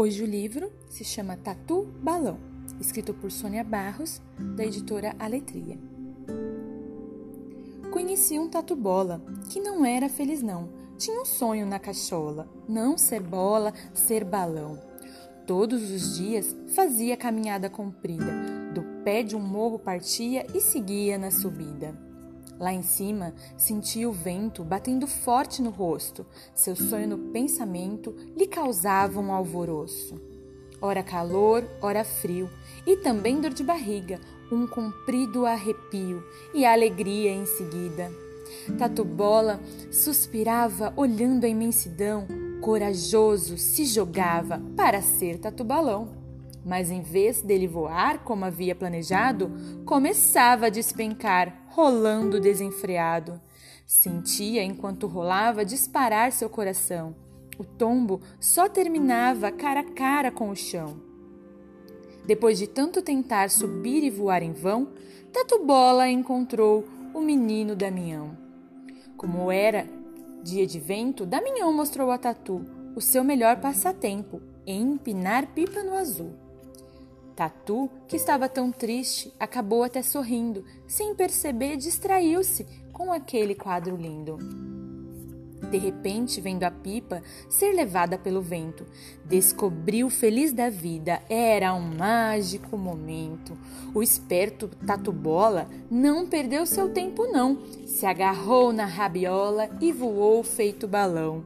Hoje o livro se chama Tatu Balão, escrito por Sônia Barros, da editora Aletria. Conheci um tatu bola, que não era feliz não. Tinha um sonho na cachola, não ser bola, ser balão. Todos os dias fazia caminhada comprida, do pé de um morro partia e seguia na subida. Lá em cima, sentia o vento batendo forte no rosto. Seu sonho no pensamento lhe causava um alvoroço. Ora calor, ora frio, e também dor de barriga, um comprido arrepio e alegria em seguida. Tatu Bola suspirava olhando a imensidão, corajoso se jogava para ser tatu balão. Mas em vez dele voar como havia planejado, começava a despencar, rolando desenfreado. Sentia, enquanto rolava, disparar seu coração. O tombo só terminava cara a cara com o chão. Depois de tanto tentar subir e voar em vão, Tatu Bola encontrou o menino Damião. Como era dia de vento, Damião mostrou a Tatu o seu melhor passatempo, empinar pipa no azul. Tatu, que estava tão triste, acabou até sorrindo, sem perceber, distraiu-se com aquele quadro lindo. De repente, vendo a pipa ser levada pelo vento, descobriu feliz da vida. Era um mágico momento. O esperto Tatu Bola não perdeu seu tempo não. Se agarrou na rabiola e voou feito balão.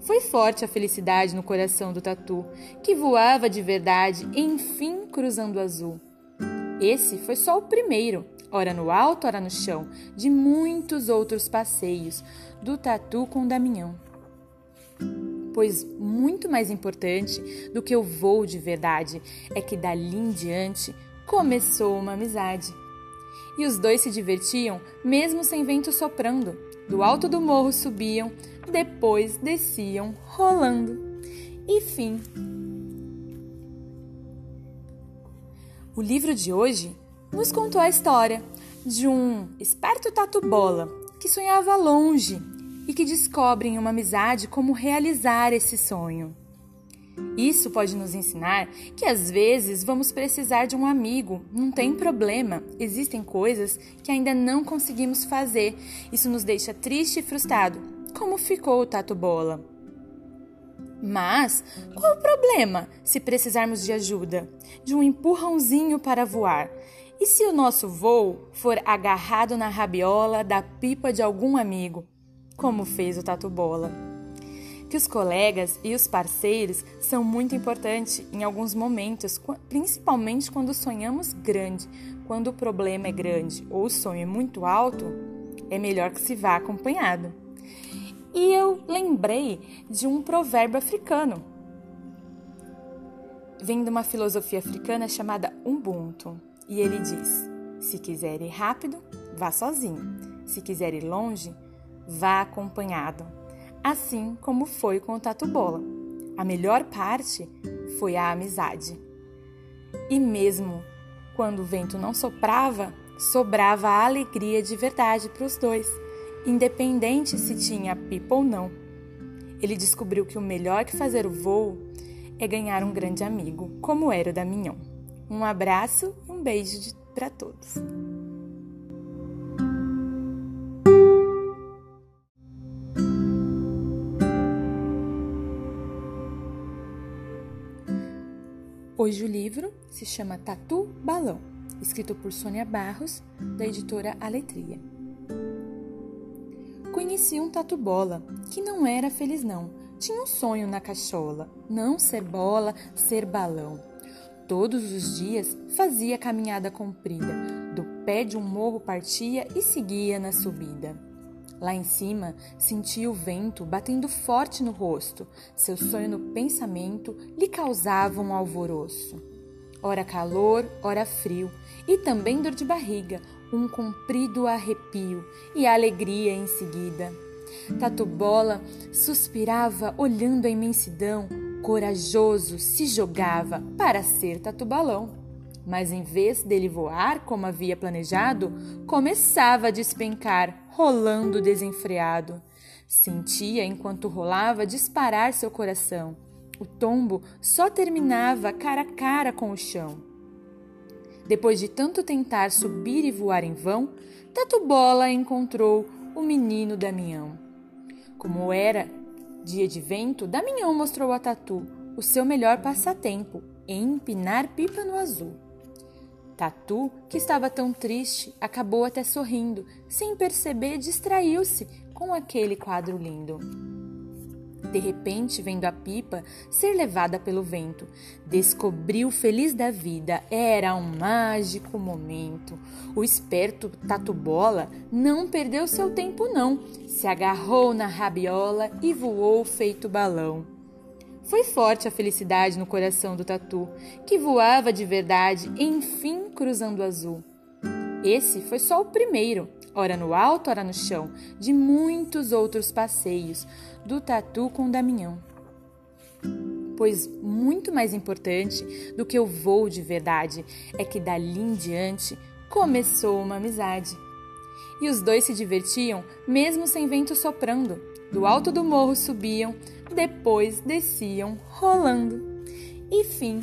Foi forte a felicidade no coração do tatu, que voava de verdade, enfim cruzando o azul. Esse foi só o primeiro, ora no alto, ora no chão, de muitos outros passeios do tatu com Damião. Pois muito mais importante do que o voo de verdade é que dali em diante começou uma amizade. E os dois se divertiam mesmo sem vento soprando. Do alto do morro subiam, depois desciam rolando. E fim. O livro de hoje nos contou a história de um esperto tatu-bola que sonhava longe e que descobre em uma amizade como realizar esse sonho. Isso pode nos ensinar que às vezes vamos precisar de um amigo, não tem problema, existem coisas que ainda não conseguimos fazer. Isso nos deixa triste e frustrado, como ficou o Tato Bola. Mas qual o problema se precisarmos de ajuda, de um empurrãozinho para voar? E se o nosso voo for agarrado na rabiola da pipa de algum amigo, como fez o Tatu Bola? Que os colegas e os parceiros são muito importantes em alguns momentos, principalmente quando sonhamos grande. Quando o problema é grande ou o sonho é muito alto, é melhor que se vá acompanhado. E eu lembrei de um provérbio africano. Vem de uma filosofia africana chamada Ubuntu. E ele diz: se quiser ir rápido, vá sozinho. Se quiser ir longe, vá acompanhado assim como foi com o Tatu Bola. A melhor parte foi a amizade. E mesmo quando o vento não soprava, sobrava a alegria de verdade para os dois, independente se tinha pipa ou não. Ele descobriu que o melhor que fazer o voo é ganhar um grande amigo, como era o da Mignon. Um abraço e um beijo para todos. Hoje o livro se chama Tatu Balão, escrito por Sônia Barros, da editora Aletria. Conheci um tatu bola, que não era feliz não. Tinha um sonho na cachola, não ser bola, ser balão. Todos os dias fazia caminhada comprida, do pé de um morro partia e seguia na subida. Lá em cima, sentia o vento batendo forte no rosto. Seu sonho no pensamento lhe causava um alvoroço. Ora calor, ora frio, e também dor de barriga, um comprido arrepio e alegria em seguida. Tatu Bola suspirava olhando a imensidão, corajoso se jogava para ser tatu balão. Mas em vez dele voar como havia planejado, começava a despencar, rolando desenfreado. Sentia, enquanto rolava, disparar seu coração. O tombo só terminava cara a cara com o chão. Depois de tanto tentar subir e voar em vão, Tatu Bola encontrou o menino Damião. Como era dia de vento, Damião mostrou a Tatu o seu melhor passatempo, empinar pipa no azul. Tatu, que estava tão triste, acabou até sorrindo, sem perceber, distraiu-se com aquele quadro lindo. De repente, vendo a pipa ser levada pelo vento, descobriu feliz da vida. Era um mágico momento. O esperto Tatu Bola não perdeu seu tempo não. Se agarrou na rabiola e voou feito balão. Foi forte a felicidade no coração do Tatu, que voava de verdade, enfim cruzando o azul. Esse foi só o primeiro ora no alto, ora no chão, de muitos outros passeios do Tatu com Damião. Pois muito mais importante do que o voo de verdade é que dali em diante começou uma amizade. E os dois se divertiam mesmo sem vento soprando. Do alto do morro subiam, depois desciam rolando. E fim.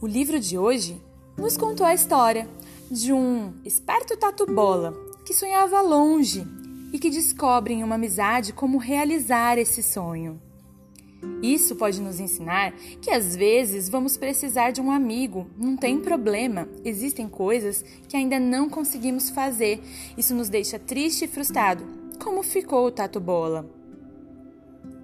O livro de hoje nos contou a história de um esperto tatu-bola que sonhava longe e que descobre em uma amizade como realizar esse sonho. Isso pode nos ensinar que às vezes vamos precisar de um amigo, não tem problema, existem coisas que ainda não conseguimos fazer. Isso nos deixa triste e frustrado, como ficou o Tatu Bola.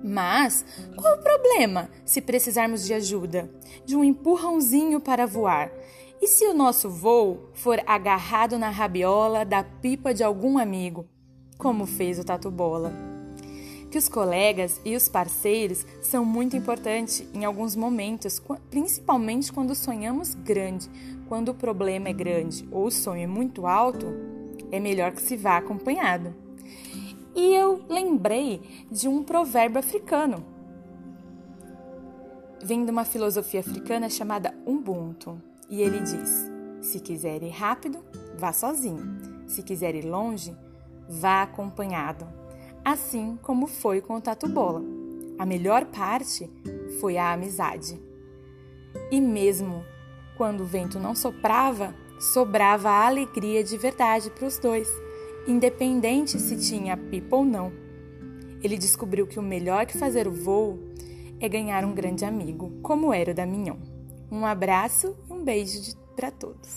Mas qual o problema se precisarmos de ajuda, de um empurrãozinho para voar? E se o nosso voo for agarrado na rabiola da pipa de algum amigo, como fez o Tatu Bola? Que os colegas e os parceiros são muito importantes em alguns momentos, principalmente quando sonhamos grande. Quando o problema é grande ou o sonho é muito alto, é melhor que se vá acompanhado. E eu lembrei de um provérbio africano. Vem de uma filosofia africana chamada Ubuntu. E ele diz: se quiser ir rápido, vá sozinho. Se quiser ir longe, vá acompanhado. Assim como foi com o Tatu Bola. A melhor parte foi a amizade. E mesmo quando o vento não soprava, sobrava a alegria de verdade para os dois, independente se tinha pipa ou não. Ele descobriu que o melhor que fazer o voo é ganhar um grande amigo, como era o da Mignon. Um abraço e um beijo para todos.